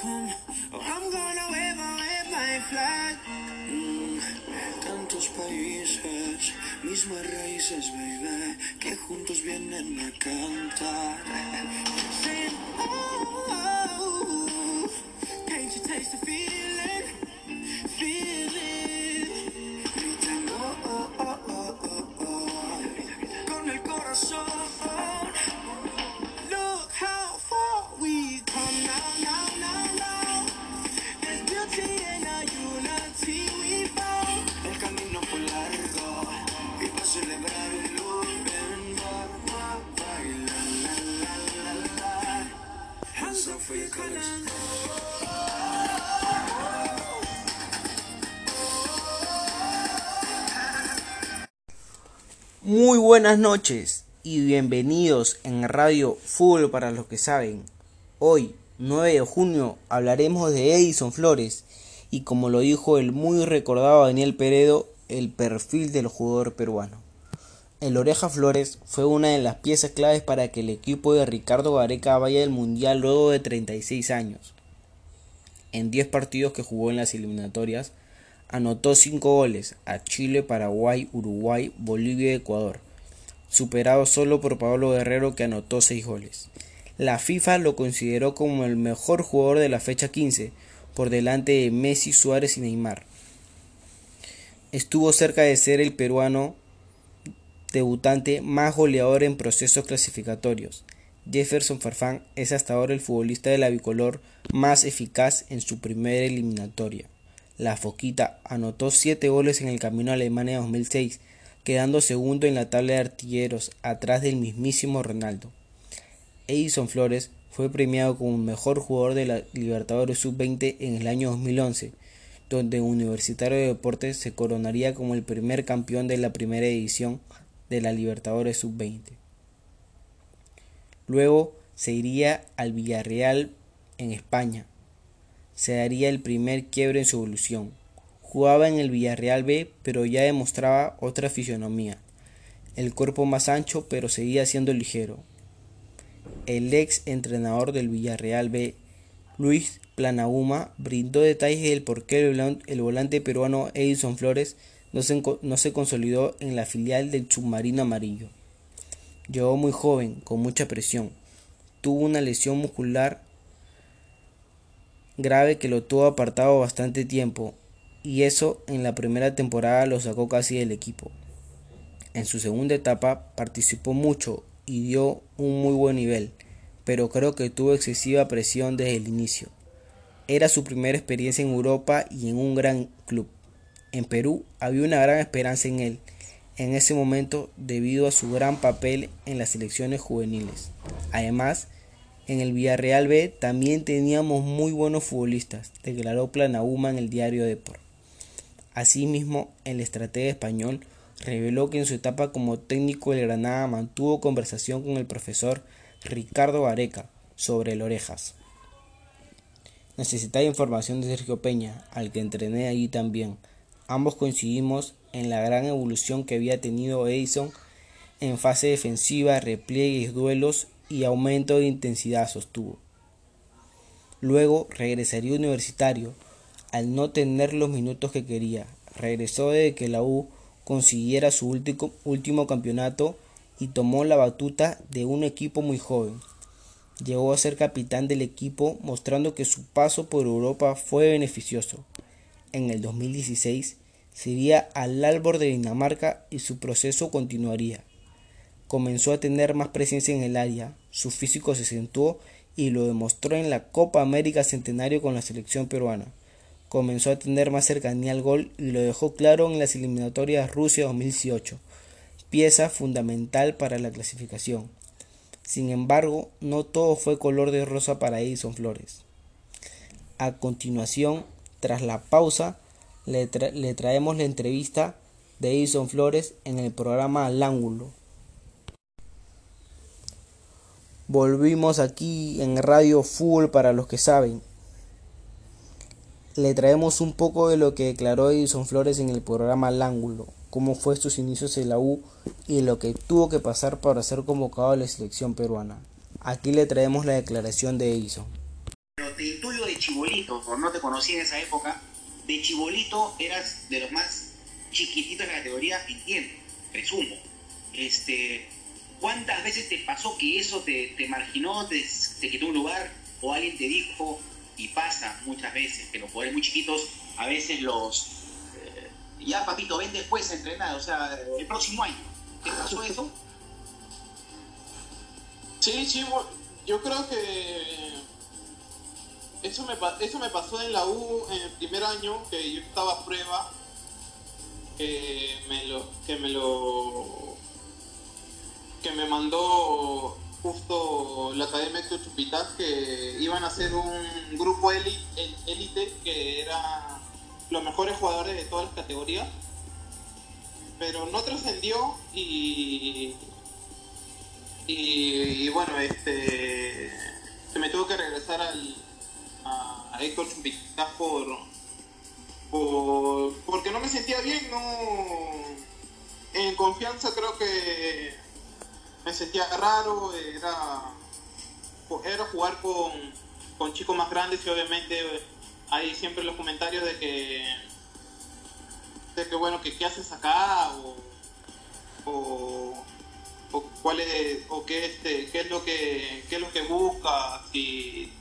Oh, I'm gonna wave, wave my flag. Mm, tantos países, mismas raíces, baby, que juntos vienen a cantar. Saying, oh, Muy buenas noches y bienvenidos en Radio Fútbol para los que saben. Hoy, 9 de junio, hablaremos de Edison Flores y como lo dijo el muy recordado Daniel Peredo, el perfil del jugador peruano. El Oreja Flores fue una de las piezas claves para que el equipo de Ricardo Gareca vaya al Mundial luego de 36 años. En 10 partidos que jugó en las eliminatorias, anotó 5 goles a Chile, Paraguay, Uruguay, Bolivia y Ecuador, superado solo por Pablo Guerrero que anotó 6 goles. La FIFA lo consideró como el mejor jugador de la fecha 15, por delante de Messi, Suárez y Neymar. Estuvo cerca de ser el peruano debutante más goleador en procesos clasificatorios. Jefferson Farfán es hasta ahora el futbolista de la bicolor más eficaz en su primera eliminatoria. La Foquita anotó 7 goles en el camino a Alemania 2006, quedando segundo en la tabla de artilleros, atrás del mismísimo Ronaldo. Edison Flores fue premiado como mejor jugador de la Libertadores Sub-20 en el año 2011, donde Universitario de Deportes se coronaría como el primer campeón de la primera edición de la Libertadores Sub-20. Luego se iría al Villarreal en España, se daría el primer quiebre en su evolución. Jugaba en el Villarreal B, pero ya demostraba otra fisionomía. El cuerpo más ancho, pero seguía siendo ligero. El ex entrenador del Villarreal B, Luis Planaguma, brindó detalles del por qué el volante peruano Edison Flores no se, no se consolidó en la filial del submarino amarillo. Llegó muy joven, con mucha presión. Tuvo una lesión muscular grave que lo tuvo apartado bastante tiempo, y eso en la primera temporada lo sacó casi del equipo. En su segunda etapa participó mucho y dio un muy buen nivel, pero creo que tuvo excesiva presión desde el inicio. Era su primera experiencia en Europa y en un gran club. En Perú había una gran esperanza en él en ese momento debido a su gran papel en las selecciones juveniles. Además, en el Villarreal B también teníamos muy buenos futbolistas, declaró Planauma en el diario Depor. Asimismo, el estratega español reveló que en su etapa como técnico del Granada mantuvo conversación con el profesor Ricardo Gareca sobre el Orejas. Necesitaba información de Sergio Peña, al que entrené allí también. Ambos coincidimos en la gran evolución que había tenido Edison en fase defensiva, repliegues, duelos y aumento de intensidad sostuvo. Luego regresaría universitario al no tener los minutos que quería. Regresó desde que la U consiguiera su último, último campeonato y tomó la batuta de un equipo muy joven. Llegó a ser capitán del equipo mostrando que su paso por Europa fue beneficioso. En el 2016 sería al Albor de Dinamarca y su proceso continuaría. Comenzó a tener más presencia en el área, su físico se acentuó y lo demostró en la Copa América Centenario con la selección peruana. Comenzó a tener más cercanía al gol y lo dejó claro en las eliminatorias Rusia 2018, pieza fundamental para la clasificación. Sin embargo, no todo fue color de rosa para Edison Flores. A continuación, tras la pausa, le, tra le traemos la entrevista de Edison Flores en el programa Al Ángulo. Volvimos aquí en Radio Fútbol para los que saben. Le traemos un poco de lo que declaró Edison Flores en el programa Al Ángulo, cómo fue sus inicios en la U y lo que tuvo que pasar para ser convocado a la selección peruana. Aquí le traemos la declaración de Edison. Te intuyo de chibolito, o no te conocí en esa época, de chibolito eras de los más chiquititos de la categoría, entiendo, presumo. Este, ¿Cuántas veces te pasó que eso te, marginó, te, te, quitó un lugar, o alguien te dijo, y pasa muchas veces, que los jugadores muy chiquitos, a veces los... Eh, ya papito, ven después a entrenar, o sea, el próximo año. ¿Te pasó eso? Sí, sí, yo creo que eso me, eso me pasó en la U en el primer año, que yo estaba a prueba, que me lo, que me lo, que me mandó justo la Academia de Chupitas, que iban a hacer un grupo élite que era los mejores jugadores de todas las categorías, pero no trascendió y y, bueno, este se me tuvo que regresar al, a, Héctor por, por, porque no me sentía bien, no en confianza creo que me sentía raro, era, era jugar con, con chicos más grandes y obviamente hay siempre los comentarios de que de que bueno que qué haces acá o o cuál es o qué este qué es lo que qué es lo que busca si,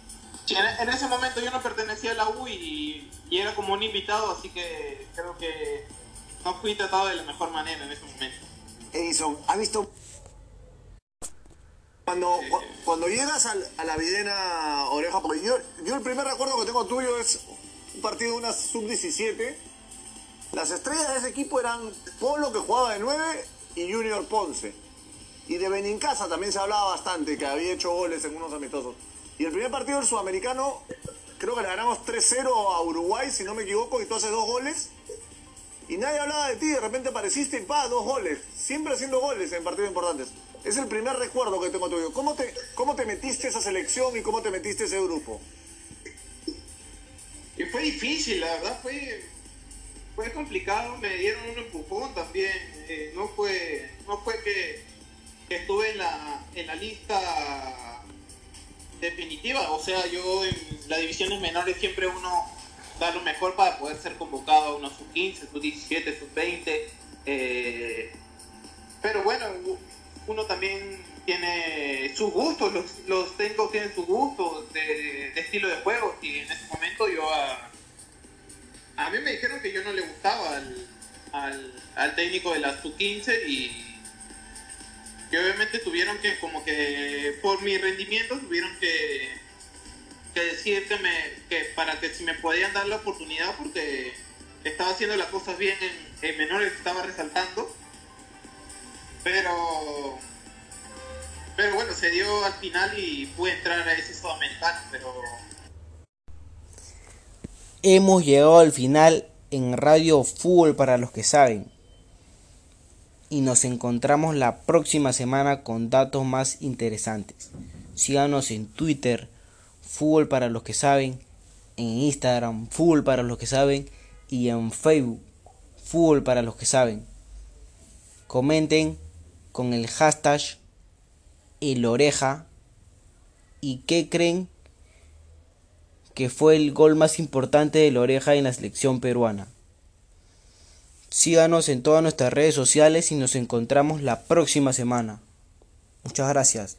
en, ese momento yo no pertenecía a la U y, era como un invitado así que creo que no fui tratado de la mejor manera en ese momento Edison ha visto cuando, cuando llegas a la Videna Oreja, porque yo, yo el primer recuerdo que tengo tuyo es un partido de una sub-17. Las estrellas de ese equipo eran Polo, que jugaba de 9, y Junior Ponce. Y de Benincasa también se hablaba bastante, que había hecho goles en unos amistosos. Y el primer partido del sudamericano, creo que le ganamos 3-0 a Uruguay, si no me equivoco, y tú haces dos goles. Y nadie hablaba de ti, de repente apareciste y pa, dos goles. Siempre haciendo goles en partidos importantes. Es el primer recuerdo que tengo tuyo. ¿Cómo te, cómo te metiste esa selección y cómo te metiste ese grupo? Y fue difícil, la verdad, fue, fue complicado. Me dieron un empujón también. Eh, no, fue, no fue que estuve en la, en la lista definitiva. O sea, yo en las divisiones menores siempre uno da lo mejor para poder ser convocado a unos sub-15, sub-17, sub-20. pero bueno, uno también tiene sus gustos, los, técnicos tienen sus gustos de, estilo de juego y en ese momento yo a, a mí me dijeron que yo no le gustaba al, al, al técnico de la sub-15 y que obviamente tuvieron que, como que por mi rendimiento, tuvieron que, que decir que, me, que para que si me podían dar la oportunidad, porque estaba haciendo las cosas bien en, en menores, estaba resaltando. Pero, pero bueno, se dio al final y pude entrar a ese sudamericano, pero... Hemos llegado al final en Radio Fútbol para los que saben y nos encontramos la próxima semana con datos más interesantes. Síganos en Twitter, Fútbol para los que saben, en Instagram, Fútbol para los que saben y en Facebook, Fútbol para los que saben. Comenten con el hashtag el oreja y qué creen que fue el gol más importante de la oreja en la selección peruana. Síganos en todas nuestras redes sociales y nos encontramos la próxima semana. Muchas gracias.